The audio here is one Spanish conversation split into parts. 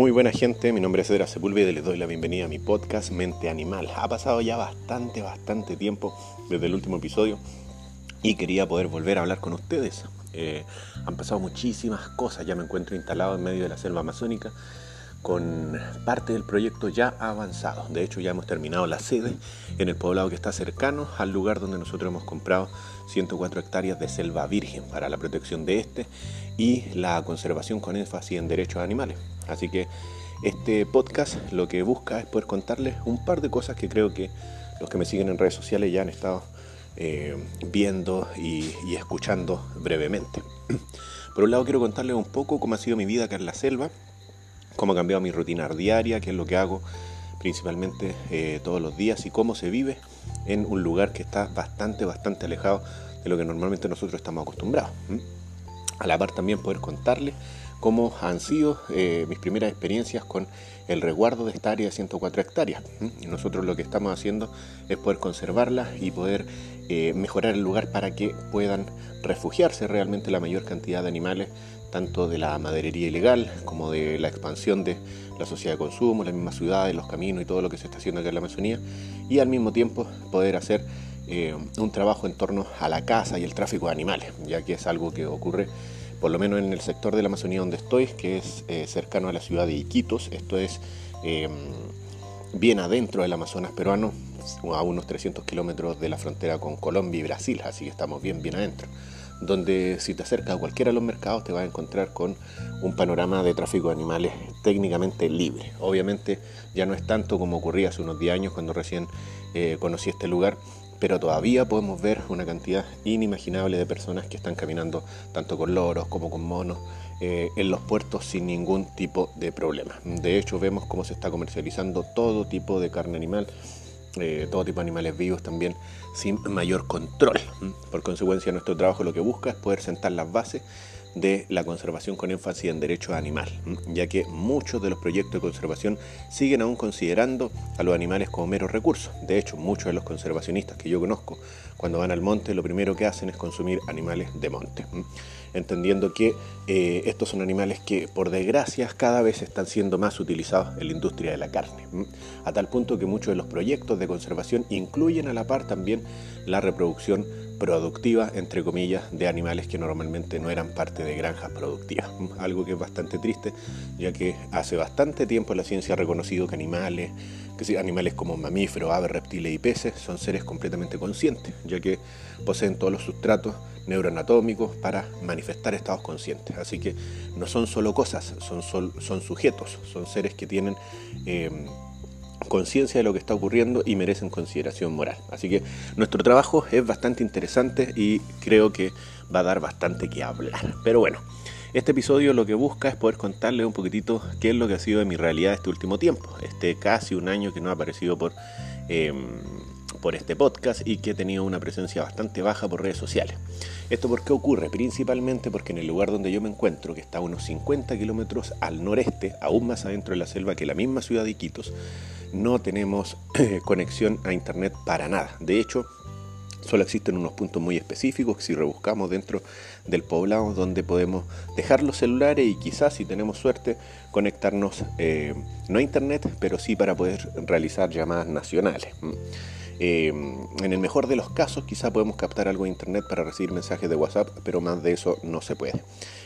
Muy buena gente, mi nombre es Edra Sepúlveda y les doy la bienvenida a mi podcast Mente Animal. Ha pasado ya bastante, bastante tiempo desde el último episodio y quería poder volver a hablar con ustedes. Eh, han pasado muchísimas cosas, ya me encuentro instalado en medio de la selva amazónica con parte del proyecto ya avanzado. De hecho, ya hemos terminado la sede en el poblado que está cercano al lugar donde nosotros hemos comprado 104 hectáreas de selva virgen para la protección de este y la conservación con énfasis en derechos animales. Así que este podcast lo que busca es poder contarles un par de cosas que creo que los que me siguen en redes sociales ya han estado eh, viendo y, y escuchando brevemente. Por un lado quiero contarles un poco cómo ha sido mi vida acá en la selva, cómo ha cambiado mi rutina diaria, qué es lo que hago principalmente eh, todos los días y cómo se vive en un lugar que está bastante, bastante alejado de lo que normalmente nosotros estamos acostumbrados. A la par también poder contarles cómo han sido eh, mis primeras experiencias con el resguardo de esta área de 104 hectáreas. Nosotros lo que estamos haciendo es poder conservarla y poder eh, mejorar el lugar para que puedan refugiarse realmente la mayor cantidad de animales tanto de la maderería ilegal como de la expansión de la sociedad de consumo, las mismas ciudades, los caminos y todo lo que se está haciendo acá en la Amazonía, y al mismo tiempo poder hacer eh, un trabajo en torno a la caza y el tráfico de animales, ya que es algo que ocurre por lo menos en el sector de la Amazonía donde estoy, que es eh, cercano a la ciudad de Iquitos, esto es em, bien adentro del Amazonas peruano, a unos 300 kilómetros de la frontera con Colombia y Brasil, así que estamos bien, bien adentro donde si te acercas a cualquiera de los mercados te vas a encontrar con un panorama de tráfico de animales técnicamente libre. Obviamente ya no es tanto como ocurría hace unos 10 años cuando recién eh, conocí este lugar, pero todavía podemos ver una cantidad inimaginable de personas que están caminando tanto con loros como con monos eh, en los puertos sin ningún tipo de problema. De hecho vemos cómo se está comercializando todo tipo de carne animal eh, todo tipo de animales vivos también sin mayor control. Por consecuencia, nuestro trabajo lo que busca es poder sentar las bases de la conservación con énfasis en derechos animales, ya que muchos de los proyectos de conservación siguen aún considerando a los animales como meros recursos. De hecho, muchos de los conservacionistas que yo conozco, cuando van al monte, lo primero que hacen es consumir animales de monte, entendiendo que eh, estos son animales que, por desgracia, cada vez están siendo más utilizados en la industria de la carne, a tal punto que muchos de los proyectos de conservación incluyen a la par también la reproducción productiva, entre comillas, de animales que normalmente no eran parte de granjas productivas. Algo que es bastante triste, ya que hace bastante tiempo la ciencia ha reconocido que animales, que animales como mamíferos, aves, reptiles y peces son seres completamente conscientes, ya que poseen todos los sustratos neuroanatómicos para manifestar estados conscientes. Así que no son solo cosas, son, son sujetos, son seres que tienen... Eh, conciencia de lo que está ocurriendo y merecen consideración moral. Así que nuestro trabajo es bastante interesante y creo que va a dar bastante que hablar. Pero bueno, este episodio lo que busca es poder contarles un poquitito qué es lo que ha sido de mi realidad este último tiempo, este casi un año que no ha aparecido por... Em, por este podcast y que he tenido una presencia bastante baja por redes sociales. ¿Esto por qué ocurre? Principalmente porque en el lugar donde yo me encuentro, que está a unos 50 kilómetros al noreste, aún más adentro de la selva que la misma ciudad de Iquitos, no tenemos conexión a internet para nada. De hecho, Solo existen unos puntos muy específicos que si rebuscamos dentro del poblado donde podemos dejar los celulares y quizás si tenemos suerte conectarnos eh, no a internet, pero sí para poder realizar llamadas nacionales. Eh, en el mejor de los casos quizá podemos captar algo de internet para recibir mensajes de WhatsApp, pero más de eso no se puede.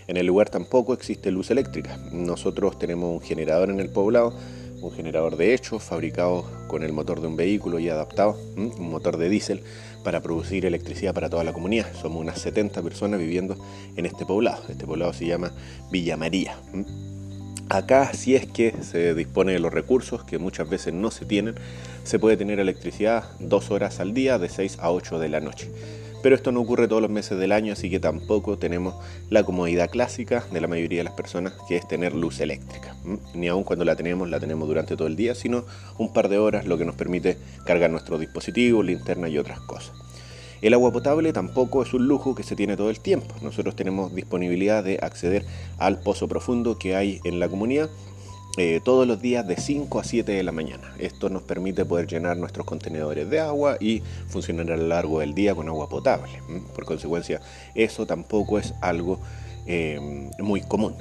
En el lugar tampoco existe luz eléctrica. Nosotros tenemos un generador en el poblado, un generador de hecho fabricado con el motor de un vehículo y adaptado, un motor de diésel para producir electricidad para toda la comunidad. Somos unas 70 personas viviendo en este poblado. Este poblado se llama Villa María. Acá, si es que se dispone de los recursos, que muchas veces no se tienen, se puede tener electricidad dos horas al día, de 6 a 8 de la noche. Pero esto no ocurre todos los meses del año, así que tampoco tenemos la comodidad clásica de la mayoría de las personas, que es tener luz eléctrica. Ni aun cuando la tenemos, la tenemos durante todo el día, sino un par de horas, lo que nos permite cargar nuestros dispositivos, linterna y otras cosas. El agua potable tampoco es un lujo que se tiene todo el tiempo. Nosotros tenemos disponibilidad de acceder al pozo profundo que hay en la comunidad eh, todos los días de 5 a 7 de la mañana. Esto nos permite poder llenar nuestros contenedores de agua y funcionar a lo largo del día con agua potable. Por consecuencia, eso tampoco es algo eh, muy común.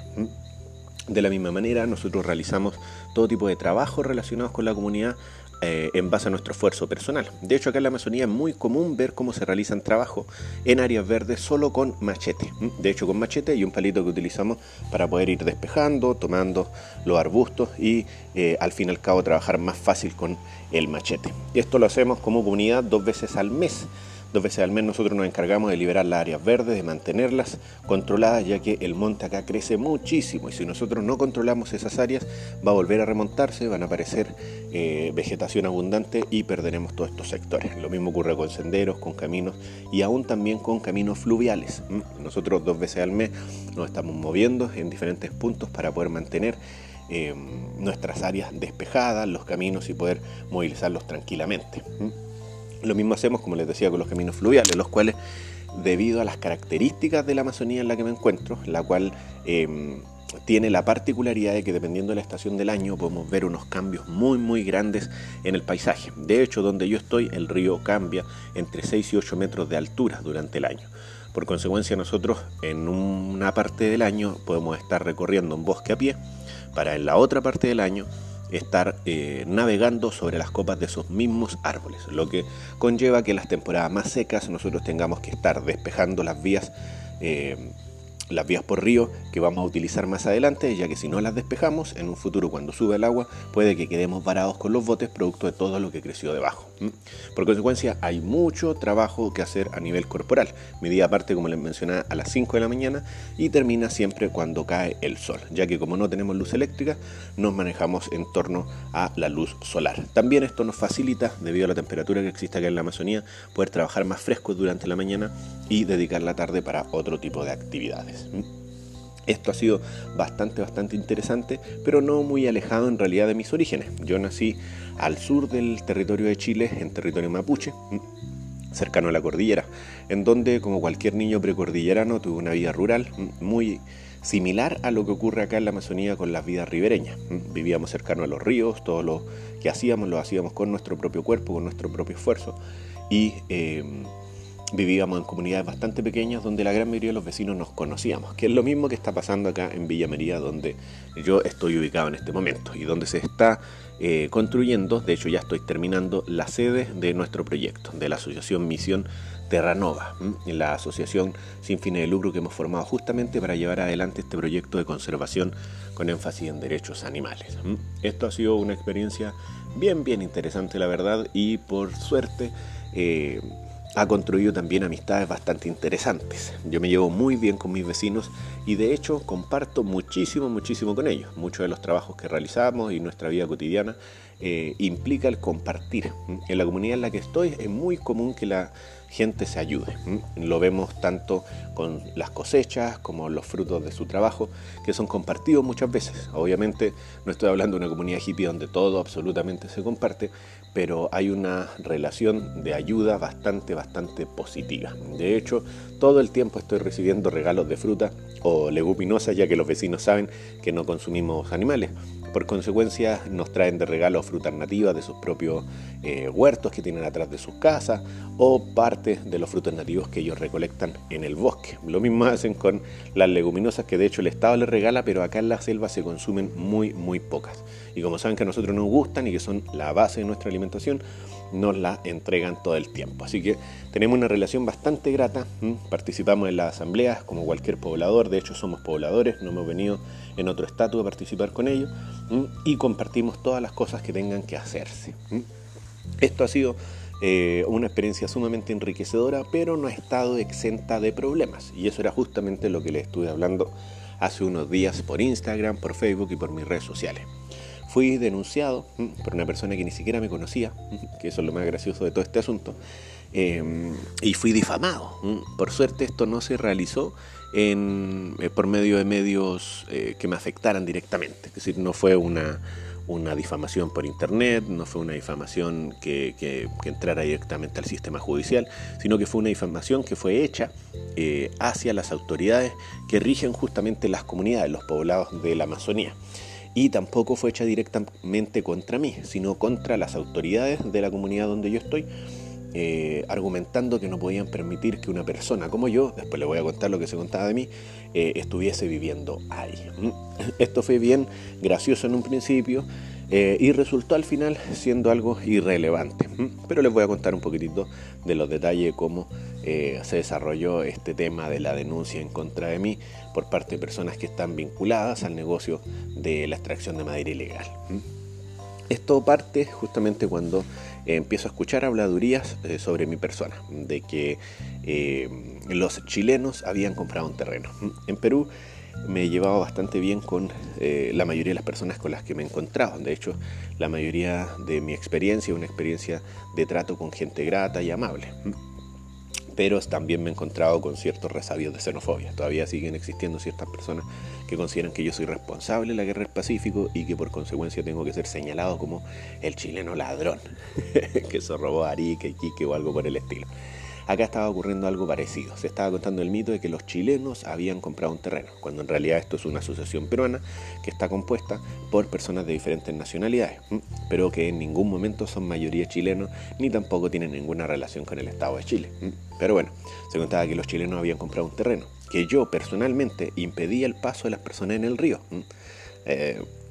De la misma manera, nosotros realizamos todo tipo de trabajos relacionados con la comunidad eh, en base a nuestro esfuerzo personal. De hecho, acá en la Amazonía es muy común ver cómo se realizan trabajos en áreas verdes solo con machete. De hecho, con machete y un palito que utilizamos para poder ir despejando, tomando los arbustos y eh, al fin y al cabo trabajar más fácil con el machete. Esto lo hacemos como comunidad dos veces al mes. Dos veces al mes nosotros nos encargamos de liberar las áreas verdes, de mantenerlas controladas, ya que el monte acá crece muchísimo y si nosotros no controlamos esas áreas va a volver a remontarse, van a aparecer eh, vegetación abundante y perderemos todos estos sectores. Lo mismo ocurre con senderos, con caminos y aún también con caminos fluviales. Nosotros dos veces al mes nos estamos moviendo en diferentes puntos para poder mantener eh, nuestras áreas despejadas, los caminos y poder movilizarlos tranquilamente. Lo mismo hacemos, como les decía, con los caminos fluviales, los cuales, debido a las características de la Amazonía en la que me encuentro, la cual em, tiene la particularidad de que dependiendo de la estación del año podemos ver unos cambios muy muy grandes en el paisaje. De hecho, donde yo estoy, el río cambia entre 6 y 8 metros de altura durante el año. Por consecuencia, nosotros en una parte del año podemos estar recorriendo un bosque a pie, para en la otra parte del año estar eh, navegando sobre las copas de esos mismos árboles, lo que conlleva que en las temporadas más secas nosotros tengamos que estar despejando las vías eh, las vías por río que vamos a utilizar más adelante, ya que si no las despejamos, en un futuro cuando sube el agua, puede que quedemos varados con los botes producto de todo lo que creció debajo. Por consecuencia, hay mucho trabajo que hacer a nivel corporal. Mi día parte, como les mencionaba, a las 5 de la mañana y termina siempre cuando cae el sol, ya que como no tenemos luz eléctrica, nos manejamos en torno a la luz solar. También esto nos facilita, debido a la temperatura que existe acá en la Amazonía, poder trabajar más frescos durante la mañana y dedicar la tarde para otro tipo de actividades. Esto ha sido bastante, bastante interesante, pero no muy alejado en realidad de mis orígenes. Yo nací al sur del territorio de Chile, en territorio mapuche, cercano a la cordillera, en donde, como cualquier niño precordillerano, tuve una vida rural muy similar a lo que ocurre acá en la Amazonía con las vidas ribereñas. Vivíamos cercano a los ríos, todo lo que hacíamos lo hacíamos con nuestro propio cuerpo, con nuestro propio esfuerzo. Y eh, vivíamos en comunidades bastante pequeñas donde la gran mayoría de los vecinos nos conocíamos, que es lo mismo que está pasando acá en Villa María, donde yo estoy ubicado en este momento y donde se está eh, construyendo, de hecho ya estoy terminando, la sede de nuestro proyecto, de la Asociación Misión Terranova, la asociación sin fines de lucro que hemos formado justamente para llevar adelante este proyecto de conservación con énfasis en derechos animales. Esto ha sido una experiencia bien, bien interesante, la verdad, y por suerte... Eh, ha construido también amistades bastante interesantes. Yo me llevo muy bien con mis vecinos y de hecho comparto muchísimo, muchísimo con ellos. Muchos de los trabajos que realizamos y nuestra vida cotidiana eh, implica el compartir. En la comunidad en la que estoy es muy común que la gente se ayude. Lo vemos tanto con las cosechas como los frutos de su trabajo, que son compartidos muchas veces. Obviamente no estoy hablando de una comunidad hippie donde todo absolutamente se comparte, pero hay una relación de ayuda bastante, bastante positiva. De hecho, todo el tiempo estoy recibiendo regalos de fruta o leguminosas, ya que los vecinos saben que no consumimos animales. Por consecuencia, nos traen de regalo frutas nativas de sus propios eh, huertos que tienen atrás de sus casas o parte de los frutos nativos que ellos recolectan en el bosque. Lo mismo hacen con las leguminosas que de hecho el Estado les regala, pero acá en la selva se consumen muy, muy pocas. Y como saben que a nosotros nos gustan y que son la base de nuestra alimentación, nos la entregan todo el tiempo. Así que tenemos una relación bastante grata, participamos en las asambleas como cualquier poblador, de hecho somos pobladores, no hemos venido en otro estatus a participar con ellos y compartimos todas las cosas que tengan que hacerse. Esto ha sido eh, una experiencia sumamente enriquecedora, pero no ha estado exenta de problemas y eso era justamente lo que les estuve hablando hace unos días por Instagram, por Facebook y por mis redes sociales fui denunciado por una persona que ni siquiera me conocía, que eso es lo más gracioso de todo este asunto, em, y fui difamado. Por suerte esto no se realizó eh, por medio de medios eh, que me afectaran directamente, es decir, no fue una, una difamación por internet, no fue una difamación que, que, entrara directamente al sistema judicial, sino que fue una difamación que fue hecha eh, hacia las autoridades que rigen justamente las comunidades, los poblados de la Amazonía y tampoco fue hecha directamente contra mí, sino contra las autoridades de la comunidad donde yo estoy, eh, argumentando que no podían permitir que una persona como yo, después le voy a contar lo que se contaba de mí, eh, estuviese viviendo ahí. Esto fue bien gracioso en un principio eh, y resultó al final siendo algo irrelevante. Pero les voy a contar un poquitito de los detalles de cómo se desarrolló este tema de la denuncia en contra de mí por parte de personas que están vinculadas al negocio de la extracción de madera ilegal. Esto parte justamente cuando eh, empiezo a escuchar habladurías eh, sobre mi persona, de que eh, los chilenos habían comprado un terreno. En Perú me he llevado bastante bien con la mayoría de las personas con las que me he encontrado. De hecho, la mayoría de mi experiencia es una experiencia de trato con gente grata y amable pero también me he encontrado con ciertos resabios de xenofobia. Todavía siguen existiendo ciertas personas que consideran que yo soy responsable de la guerra del Pacífico y que por consecuencia tengo que ser señalado como el chileno ladrón, que se robó a Arica, Iquique o algo por el estilo. Acá estaba ocurriendo algo parecido. Se estaba contando el mito de que los chilenos habían comprado un terreno, cuando en realidad esto es una asociación peruana que está compuesta por personas de diferentes nacionalidades, pero que en ningún momento son mayoría chilenos ni tampoco tienen ninguna relación con el Estado de Chile. Pero bueno, se contaba que los chilenos habían comprado un terreno, que yo personalmente impedía el paso de las personas en el río.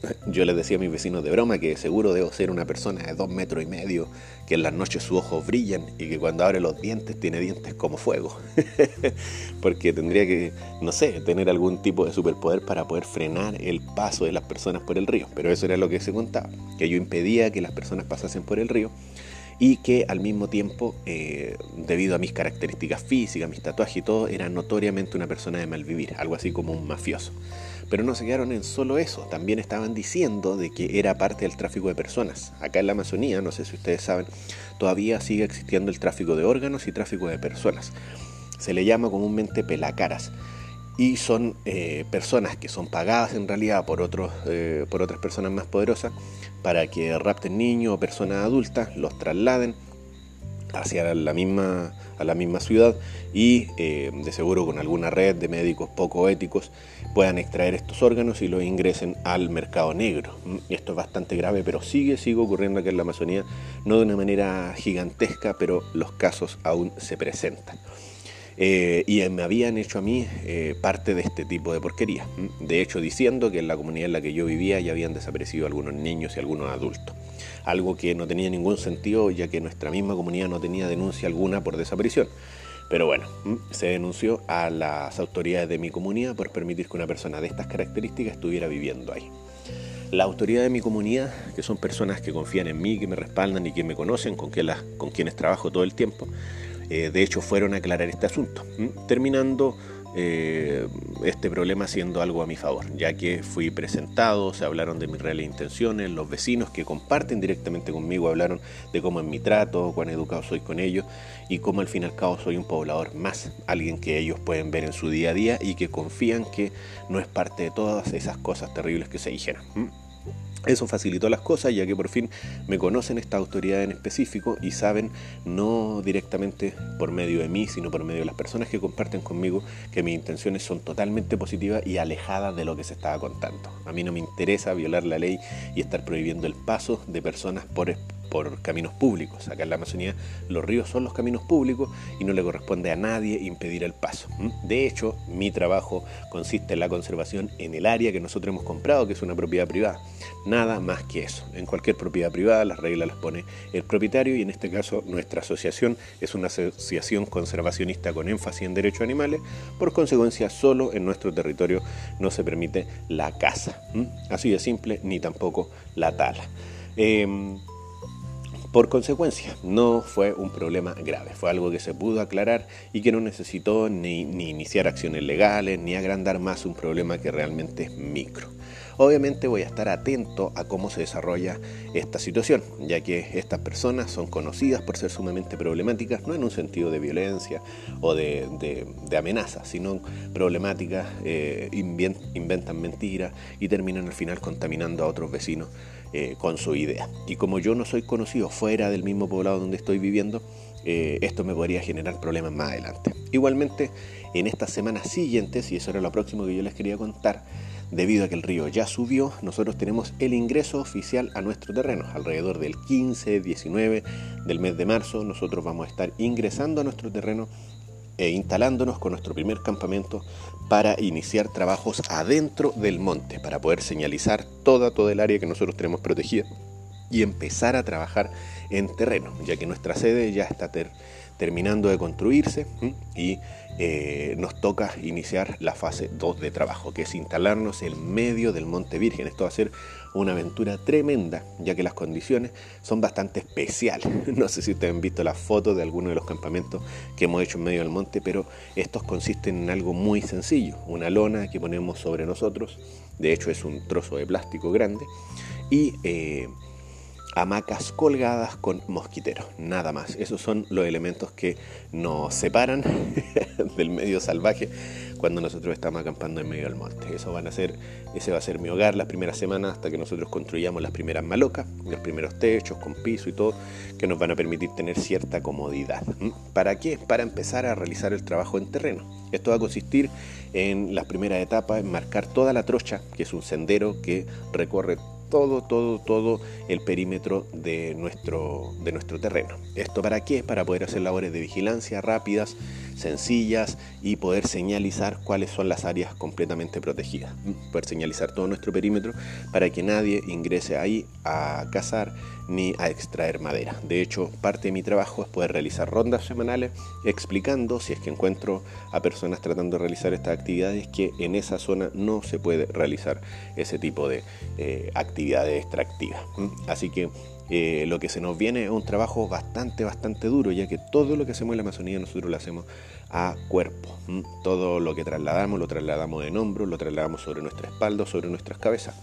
yo les decía a mis vecinos de broma que seguro debo ser una persona de dos metros y medio, que en las noches sus ojos brillan y que cuando abre los dientes tiene dientes como fuego. Porque tendría que, no sé, tener algún tipo de superpoder para poder frenar el paso de las personas por el río. Pero eso era lo que se contaba, que yo impedía que las personas pasasen por el río y que al mismo tiempo, eh, debido a mis características físicas, mis tatuajes y todo, era notoriamente una persona de mal vivir, algo así como un mafioso. Pero no se quedaron en solo eso, también estaban diciendo de que era parte del tráfico de personas. Acá en la Amazonía, no sé si ustedes saben, todavía sigue existiendo el tráfico de órganos y tráfico de personas. Se le llama comúnmente pelacaras y son eh, personas que son pagadas en realidad por, otros, eh, por otras personas más poderosas para que rapten niños o personas adultas, los trasladen hacia la misma, a la misma ciudad y eh, de seguro con alguna red de médicos poco éticos puedan extraer estos órganos y los ingresen al mercado negro. Mm, esto es bastante grave, pero sigue, sigue ocurriendo aquí en la Amazonía, no de una manera gigantesca, pero los casos aún se presentan. Eh, y me habían hecho a mí eh, parte de este tipo de porquería. Mm, de hecho, diciendo que en la comunidad en la que yo vivía ya habían desaparecido algunos niños y algunos adultos algo que no tenía ningún sentido ya que nuestra misma comunidad no tenía denuncia alguna por desaparición. Pero bueno, se denunció a las autoridades de mi comunidad por permitir que una persona de estas características estuviera viviendo ahí. La autoridad de mi comunidad, que son personas que confían en mí, que me respaldan y que me conocen, con, quienes trabajo todo el tiempo, eh, de hecho fueron a aclarar este asunto, terminando eh, este problema siendo algo a mi favor, ya que fui presentado, se hablaron de mis reales intenciones, los vecinos que comparten directamente conmigo hablaron de cómo es mi trato, cuán educado soy con ellos y cómo al fin y al cabo soy un poblador más, alguien que ellos pueden ver en su día a día y que confían que no es parte de todas esas cosas terribles que se dijeron. Eso facilitó las cosas ya que por fin me conocen esta autoridad en específico y saben, no directamente por medio de mí, sino por medio de las personas que comparten conmigo, que mis intenciones son totalmente positivas y alejadas de lo que se estaba contando. A mí no me interesa violar la ley y estar prohibiendo el paso de personas por por caminos públicos. Acá en la Amazonía los ríos son los caminos públicos y no le corresponde a nadie impedir el paso. De hecho, mi trabajo consiste en la conservación en el área que nosotros hemos comprado, que es una propiedad privada. Nada más que eso. En cualquier propiedad privada las reglas las pone el propietario y en este caso nuestra asociación es una asociación conservacionista con énfasis en derechos animales. Por consecuencia, solo en nuestro territorio no se permite la caza. Así de simple, ni tampoco la tala. Em, por consecuencia, no fue un problema grave, fue algo que se pudo aclarar y que no necesitó ni, iniciar acciones legales ni agrandar más un problema que realmente es micro. Obviamente voy a estar atento a cómo se desarrolla esta situación, ya que estas personas son conocidas por ser sumamente problemáticas, no en un sentido de violencia o de, amenaza, sino problemáticas, eh, inventan mentiras y terminan al final contaminando a otros vecinos eh, con su idea. Y como yo no soy conocido fuera del mismo poblado donde estoy viviendo, eh, esto me podría generar problemas más adelante. Igualmente, en estas semanas siguientes, y eso era lo próximo que yo les quería contar, debido a que el río ya subió, nosotros tenemos el ingreso oficial a nuestro terreno. Alrededor del 15, 19 del mes de marzo, nosotros vamos a estar ingresando a nuestro terreno e instalándonos con nuestro primer campamento para iniciar trabajos adentro del monte, para poder señalizar toda, toda el área que nosotros tenemos protegida y empezar a trabajar en terreno, ya que nuestra sede ya está terminando de construirse y eh, nos toca iniciar la fase 2 de trabajo, que es instalarnos en medio del Monte Virgen. Esto va a ser una aventura tremenda, ya que las condiciones son bastante especiales. No sé si ustedes han visto las fotos de algunos de los campamentos que hemos hecho en medio del monte, pero estos consisten en algo muy sencillo, una lona que ponemos sobre nosotros, de hecho es un trozo de plástico grande, eh, hamacas colgadas con mosquiteros, nada más. Esos son los elementos que nos separan del medio salvaje cuando nosotros estamos acampando en medio del monte. Eso van a ser, ese va a ser mi hogar las primeras semanas hasta que nosotros construyamos las primeras malocas, los primeros techos con piso y todo, que nos van a permitir tener cierta comodidad. ¿Para qué? Para empezar a realizar el trabajo en terreno. Esto va a consistir en las primeras etapas en marcar toda la trocha, que es un sendero que recorre todo, todo, todo el perímetro de nuestro, de nuestro terreno. ¿Esto para qué? Para poder hacer labores de vigilancia rápidas, sencillas y poder señalizar cuáles son las áreas completamente protegidas. Poder señalizar todo nuestro perímetro para que nadie ingrese ahí a cazar ni a extraer madera. De hecho, parte de mi trabajo es poder realizar rondas semanales explicando, si es que encuentro a personas tratando de realizar estas actividades, que en esa zona no se puede realizar ese tipo de eh, actividades extractivas. Así que eh, lo que se nos viene es un trabajo bastante, bastante duro, ya que todo lo que hacemos en la Amazonía nosotros lo hacemos a cuerpo. Todo lo que trasladamos lo trasladamos en hombros, lo trasladamos sobre nuestra espalda, sobre nuestras cabezas.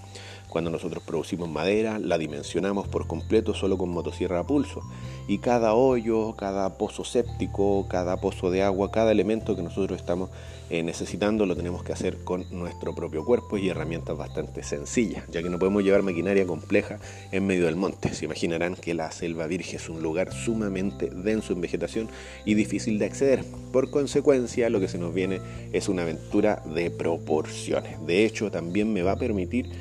Cuando nosotros producimos madera, la dimensionamos por completo solo con motosierra a pulso. Y cada hoyo, cada pozo séptico, cada pozo de agua, cada elemento que nosotros estamos eh, necesitando lo tenemos que hacer con nuestro propio cuerpo y herramientas bastante sencillas, ya que no podemos llevar maquinaria compleja en medio del monte. Se imaginarán que la selva virgen es un lugar sumamente denso en vegetación y difícil de acceder. Por consecuencia, lo que se nos viene es una aventura de proporciones. De hecho, también me va a permitir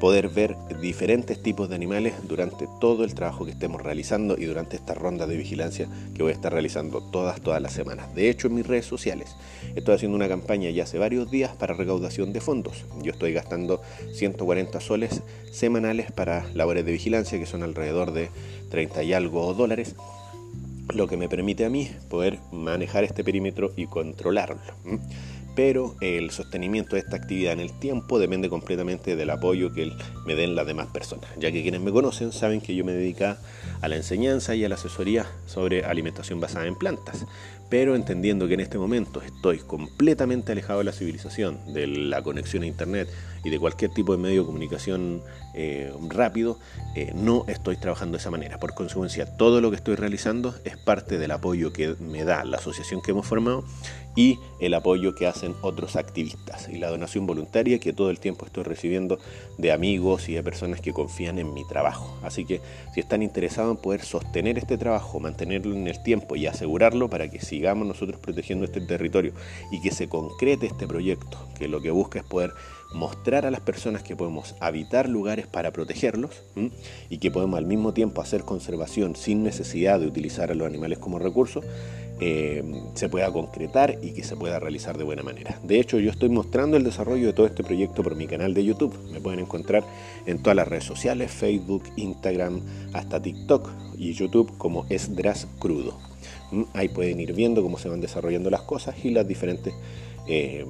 poder ver diferentes tipos de animales durante todo el trabajo que estemos realizando y durante esta ronda de vigilancia que voy a estar realizando todas, todas las semanas. De hecho, en mis redes sociales estoy haciendo una campaña ya hace varios días para recaudación de fondos. Yo estoy gastando 140 soles semanales para labores de vigilancia, que son alrededor de 30 y algo dólares lo que me permite a mí poder manejar este perímetro y controlarlo pero el sostenimiento de esta actividad en el tiempo depende completamente del apoyo que me den las demás personas, ya que quienes me conocen saben que yo me dedico a la enseñanza y a la asesoría sobre alimentación basada en plantas, pero entendiendo que en este momento estoy completamente alejado de la civilización, de la conexión a Internet y de cualquier tipo de medio de comunicación eh, rápido, eh, no estoy trabajando de esa manera. Por consecuencia, todo lo que estoy realizando es parte del apoyo que me da la asociación que hemos formado y el apoyo que hacen otros activistas y la donación voluntaria que todo el tiempo estoy recibiendo de amigos y de personas que confían en mi trabajo. Así que si están interesados en poder sostener este trabajo, mantenerlo en el tiempo y asegurarlo para que sigamos nosotros protegiendo este territorio y que se concrete este proyecto, que lo que busca es poder mostrar a las personas que podemos habitar lugares para protegerlos y que podemos al mismo tiempo hacer conservación sin necesidad de utilizar a los animales como recursos, eh, se pueda concretar y que se pueda realizar de buena manera. De hecho, yo estoy mostrando el desarrollo de todo este proyecto por mi canal de YouTube. Me pueden encontrar en todas las redes sociales, Facebook, Instagram, hasta TikTok y YouTube como Esdras Crudo. Ahí pueden ir viendo cómo se van desarrollando las cosas y las diferentes... Eh,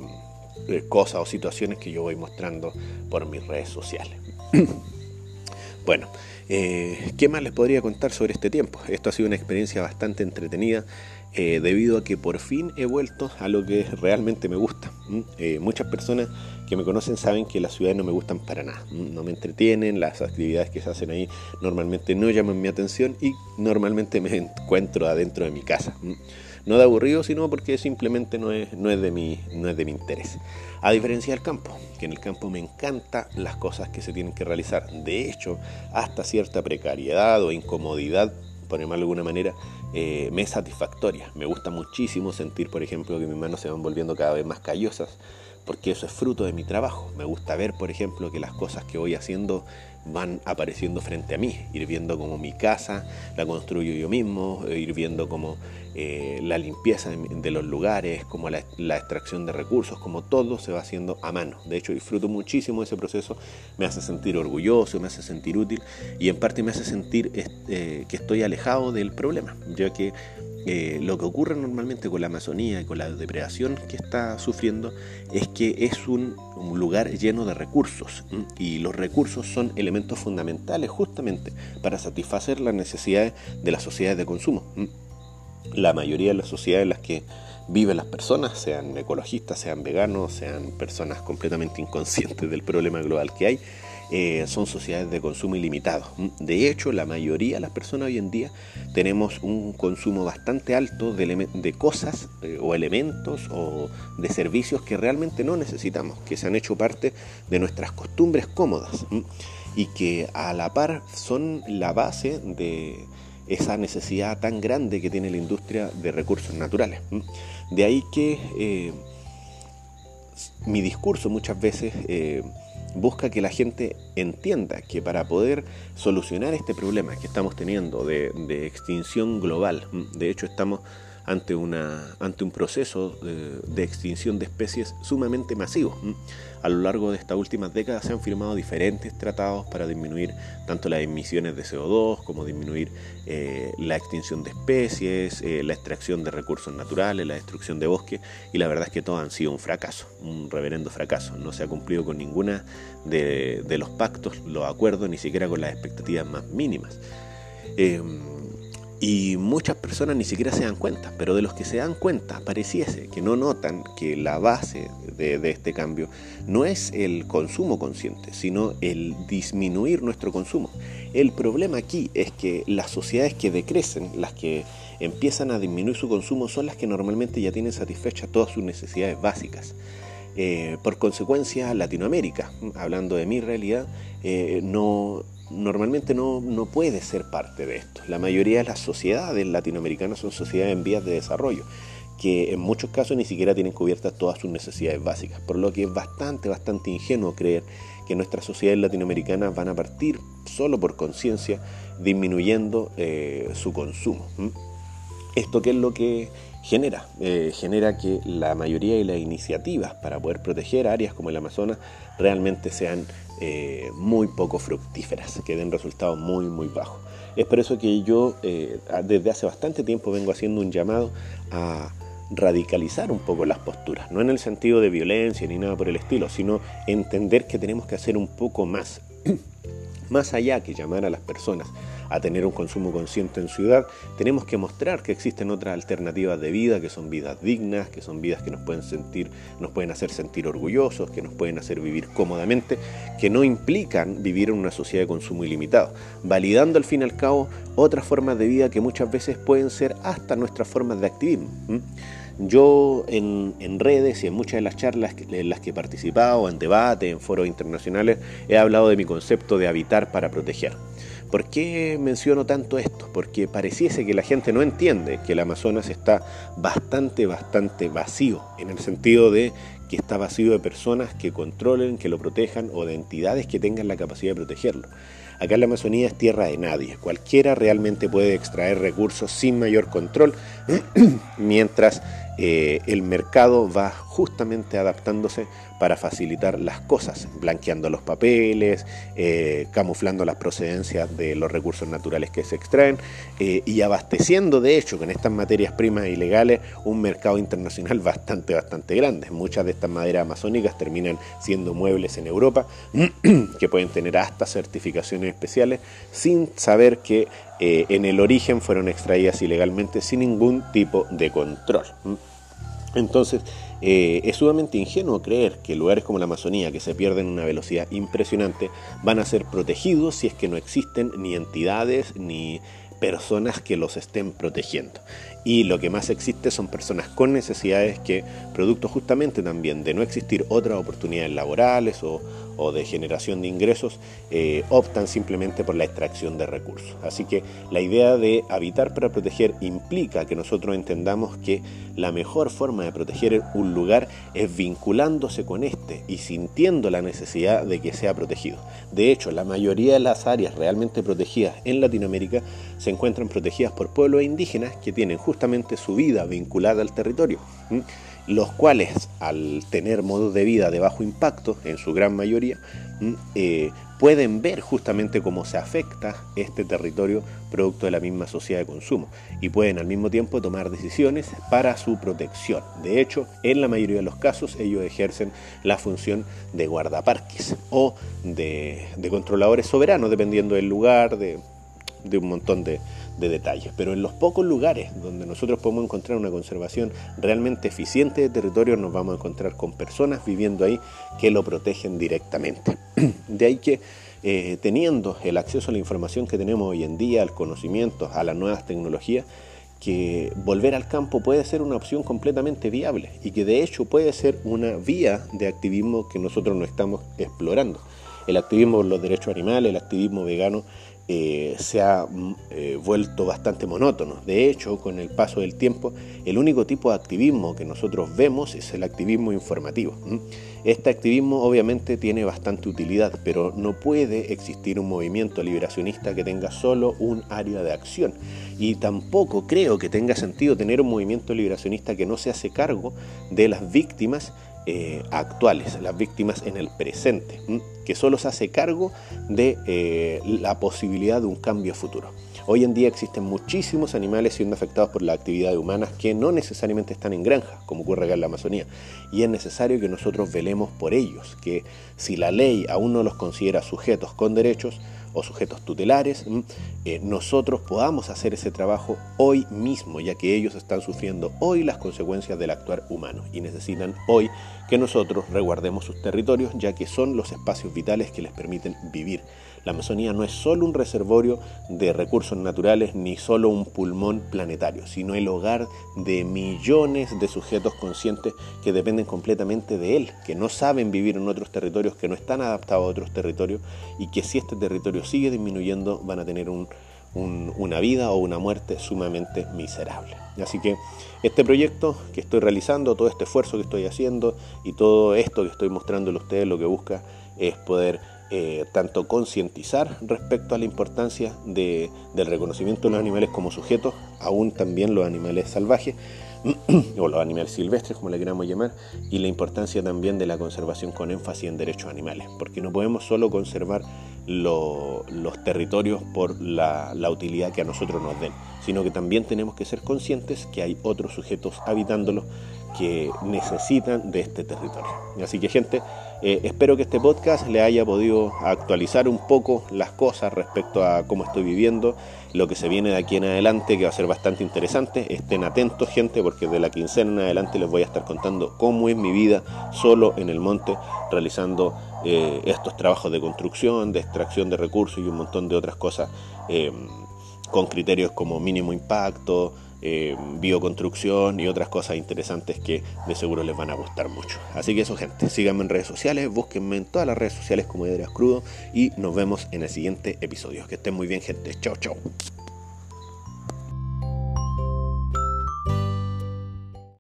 eh, cosas o situaciones que yo voy mostrando por mis redes sociales. bueno, eh, ¿qué más les podría contar sobre este tiempo? Esto ha sido una experiencia bastante entretenida. Eh, debido a que por fin he vuelto a lo que realmente me gusta. muchas personas que me conocen saben que las ciudades no me gustan para nada, no me entretienen, las actividades que se hacen ahí normalmente no llaman mi atención y normalmente me encuentro adentro de mi casa no de aburrido, sino porque simplemente no es, no es, de, mi, no es de mi interés. A diferencia del campo, que en el campo me encantan las cosas que se tienen que realizar. De hecho, hasta cierta precariedad o incomodidad por de alguna manera, eh, me es satisfactoria. Me gusta muchísimo sentir, por ejemplo, que mis manos se van volviendo cada vez más callosas, porque eso es fruto de mi trabajo. Me gusta ver, por ejemplo, que las cosas que voy haciendo van apareciendo frente a mí, ir viendo como mi casa la construyo yo mismo, eh, ir viendo como eh, la limpieza de los lugares, como la, extracción de recursos, como todo se va haciendo a mano. De hecho, disfruto muchísimo ese proceso, me hace sentir orgulloso, me hace sentir útil y en parte me hace sentir eh, que estoy alejado del problema, ya que eh, lo que ocurre normalmente con la Amazonía y con la depredación que está sufriendo es que es un, lugar lleno de recursos y los recursos son elementos fundamentales justamente para satisfacer las necesidades de las sociedades de consumo. La mayoría de las sociedades en las que viven las personas, sean ecologistas, sean veganos, sean personas completamente inconscientes del problema global que hay, eh, son sociedades de consumo ilimitado. De hecho, la mayoría de las personas hoy en día tenemos un consumo bastante alto de, cosas eh, o elementos o de servicios que realmente no necesitamos, que se han hecho parte de nuestras costumbres cómodas y que a la par son la base de esa necesidad tan grande que tiene la industria de recursos naturales. De ahí que eh, mi discurso muchas veces busca que la gente entienda que para poder solucionar este problema que estamos teniendo de, extinción global, de hecho estamos ante, una, ante un proceso de, extinción de especies sumamente masivo. A lo largo de estas últimas décadas se han firmado diferentes tratados para disminuir tanto las emisiones de CO2 como disminuir eh, la extinción de especies, eh, la extracción de recursos naturales, la destrucción de bosques y la verdad es que todos han sido un fracaso, un reverendo fracaso. No se ha cumplido con ninguna de, los pactos, los acuerdos, ni siquiera con las expectativas más mínimas. Em, y muchas personas ni siquiera se dan cuenta, pero de los que se dan cuenta, pareciese que no notan que la base de, este cambio no es el consumo consciente, sino el disminuir nuestro consumo. El problema aquí es que las sociedades que decrecen, las que empiezan a disminuir su consumo, son las que normalmente ya tienen satisfechas todas sus necesidades básicas. Eh, por consecuencia, Latinoamérica, hablando de mi realidad, eh, no, normalmente no, no, puede ser parte de esto. La mayoría de las sociedades latinoamericanas son sociedades en vías de desarrollo, que en muchos casos ni siquiera tienen cubiertas todas sus necesidades básicas, por lo que es bastante, bastante ingenuo creer que nuestras sociedades latinoamericanas van a partir solo por conciencia disminuyendo eh, su consumo. ¿Esto qué es lo que genera? Eh, genera que la mayoría de las iniciativas para poder proteger áreas como el Amazonas realmente sean eh, muy poco fructíferas, que den resultados muy, muy bajos. Es por eso que yo eh, desde hace bastante tiempo vengo haciendo un llamado a radicalizar un poco las posturas, no en el sentido de violencia ni nada por el estilo, sino entender que tenemos que hacer un poco más, más allá que llamar a las personas a tener un consumo consciente en ciudad, tenemos que mostrar que existen otras alternativas de vida, que son vidas dignas, que son vidas que nos pueden sentir, nos pueden hacer sentir orgullosos, que nos pueden hacer vivir cómodamente, que no implican vivir en una sociedad de consumo ilimitado, validando al fin y al cabo otras formas de vida que muchas veces pueden ser hasta nuestras formas de activismo. Yo en, en, redes y en muchas de las charlas en las que he participado, en debates, en foros internacionales, he hablado de mi concepto de habitar para proteger. ¿Por qué menciono tanto esto? Porque pareciese que la gente no entiende que el Amazonas está bastante, bastante vacío, en el sentido de que está vacío de personas que controlen, que lo protejan o de entidades que tengan la capacidad de protegerlo. Acá en la Amazonía es tierra de nadie, cualquiera realmente puede extraer recursos sin mayor control, mientras eh, el mercado va justamente adaptándose para facilitar las cosas, blanqueando los papeles, eh, camuflando las procedencias de los recursos naturales que se extraen eh, y abasteciendo de hecho con estas materias primas ilegales un mercado internacional bastante, bastante grande. Muchas de estas maderas amazónicas terminan siendo muebles en Europa que pueden tener hasta certificaciones especiales sin saber que en el origen fueron extraídas ilegalmente sin ningún tipo de control. Entonces, eh, es sumamente ingenuo creer que lugares como la Amazonía, que se pierden a una velocidad impresionante, van a ser protegidos si es que no existen ni entidades ni personas que los estén protegiendo. Y lo que más existe son personas con necesidades que, producto justamente también de no existir otras oportunidades laborales o, o de generación de ingresos, eh, optan simplemente por la extracción de recursos. Así que la idea de habitar para proteger implica que nosotros entendamos que la mejor forma de proteger un lugar es vinculándose con este y sintiendo la necesidad de que sea protegido. De hecho, la mayoría de las áreas realmente protegidas en Latinoamérica se encuentran protegidas por pueblos indígenas que tienen justamente su vida vinculada al territorio los cuales al tener modos de vida de bajo impacto, en su gran mayoría, eh, pueden ver justamente cómo se afecta este territorio producto de la misma sociedad de consumo y pueden al mismo tiempo tomar decisiones para su protección. De hecho, en la mayoría de los casos ellos ejercen la función de guardaparques o de, controladores soberanos, dependiendo del lugar, de un montón de, de detalles, pero en los pocos lugares donde nosotros podemos encontrar una conservación realmente eficiente de territorio, nos vamos a encontrar con personas viviendo ahí que lo protegen directamente. De ahí que eh, teniendo el acceso a la información que tenemos hoy en día, al conocimiento, a las nuevas tecnologías, que volver al campo puede ser una opción completamente viable y que de hecho puede ser una vía de activismo que nosotros no estamos explorando. El activismo por los derechos animales, el activismo vegano, eh, se ha mm, eh, vuelto bastante monótono. De hecho, con el paso del tiempo, el único tipo de activismo que nosotros vemos es el activismo informativo. Este activismo obviamente tiene bastante utilidad, pero no puede existir un movimiento liberacionista que tenga solo un área de acción. Y tampoco creo que tenga sentido tener un movimiento liberacionista que no se hace cargo de las víctimas eh, actuales, las víctimas en el presente, que solo se hace cargo de eh, la posibilidad de un cambio futuro. Hoy en día existen muchísimos animales siendo afectados por las actividades humanas que no necesariamente están en granjas, como ocurre acá en la Amazonía, y es necesario que nosotros velemos por ellos, que si la ley aún no los considera sujetos con derechos, o sujetos tutelares, eh, nosotros podamos hacer ese trabajo hoy mismo, ya que ellos están sufriendo hoy las consecuencias del actuar humano y necesitan hoy que nosotros reguardemos sus territorios, ya que son los espacios vitales que les permiten vivir. La Amazonía no es solo un reservorio de recursos naturales ni solo un pulmón planetario, sino el hogar de millones de sujetos conscientes que dependen completamente de él, que no saben vivir en otros territorios, que no están adaptados a otros territorios y que si este territorio sigue disminuyendo van a tener una vida o una muerte sumamente miserable. Así que este proyecto que estoy realizando, todo este esfuerzo que estoy haciendo y todo esto que estoy mostrándole a ustedes lo que busca es poder eh, tanto concientizar respecto a la importancia del reconocimiento de los animales como sujetos, aún también los animales salvajes, o los animales silvestres, como le queramos llamar, y la importancia también de la conservación con énfasis en derechos animales, porque no podemos solo conservar los territorios por la, la utilidad que a nosotros nos den, sino que también tenemos que ser conscientes que hay otros sujetos habitándolos que necesitan de este territorio. Así que gente, eh, espero que este podcast le haya podido actualizar un poco las cosas respecto a cómo estoy viviendo, lo que se viene de aquí en adelante, que va a ser bastante interesante. Estén atentos gente, porque de la quincena en adelante les voy a estar contando cómo es mi vida solo en el monte, realizando eh, estos trabajos de construcción, de extracción de recursos y un montón de otras cosas eh, con criterios como mínimo impacto, eh, bioconstrucción y otras cosas interesantes que de seguro les van a gustar mucho. Así que eso gente, síganme en redes sociales, búsquenme en todas las redes sociales como Ideas Crudo y nos vemos en el siguiente episodio. Que estén muy bien gente, chao chao.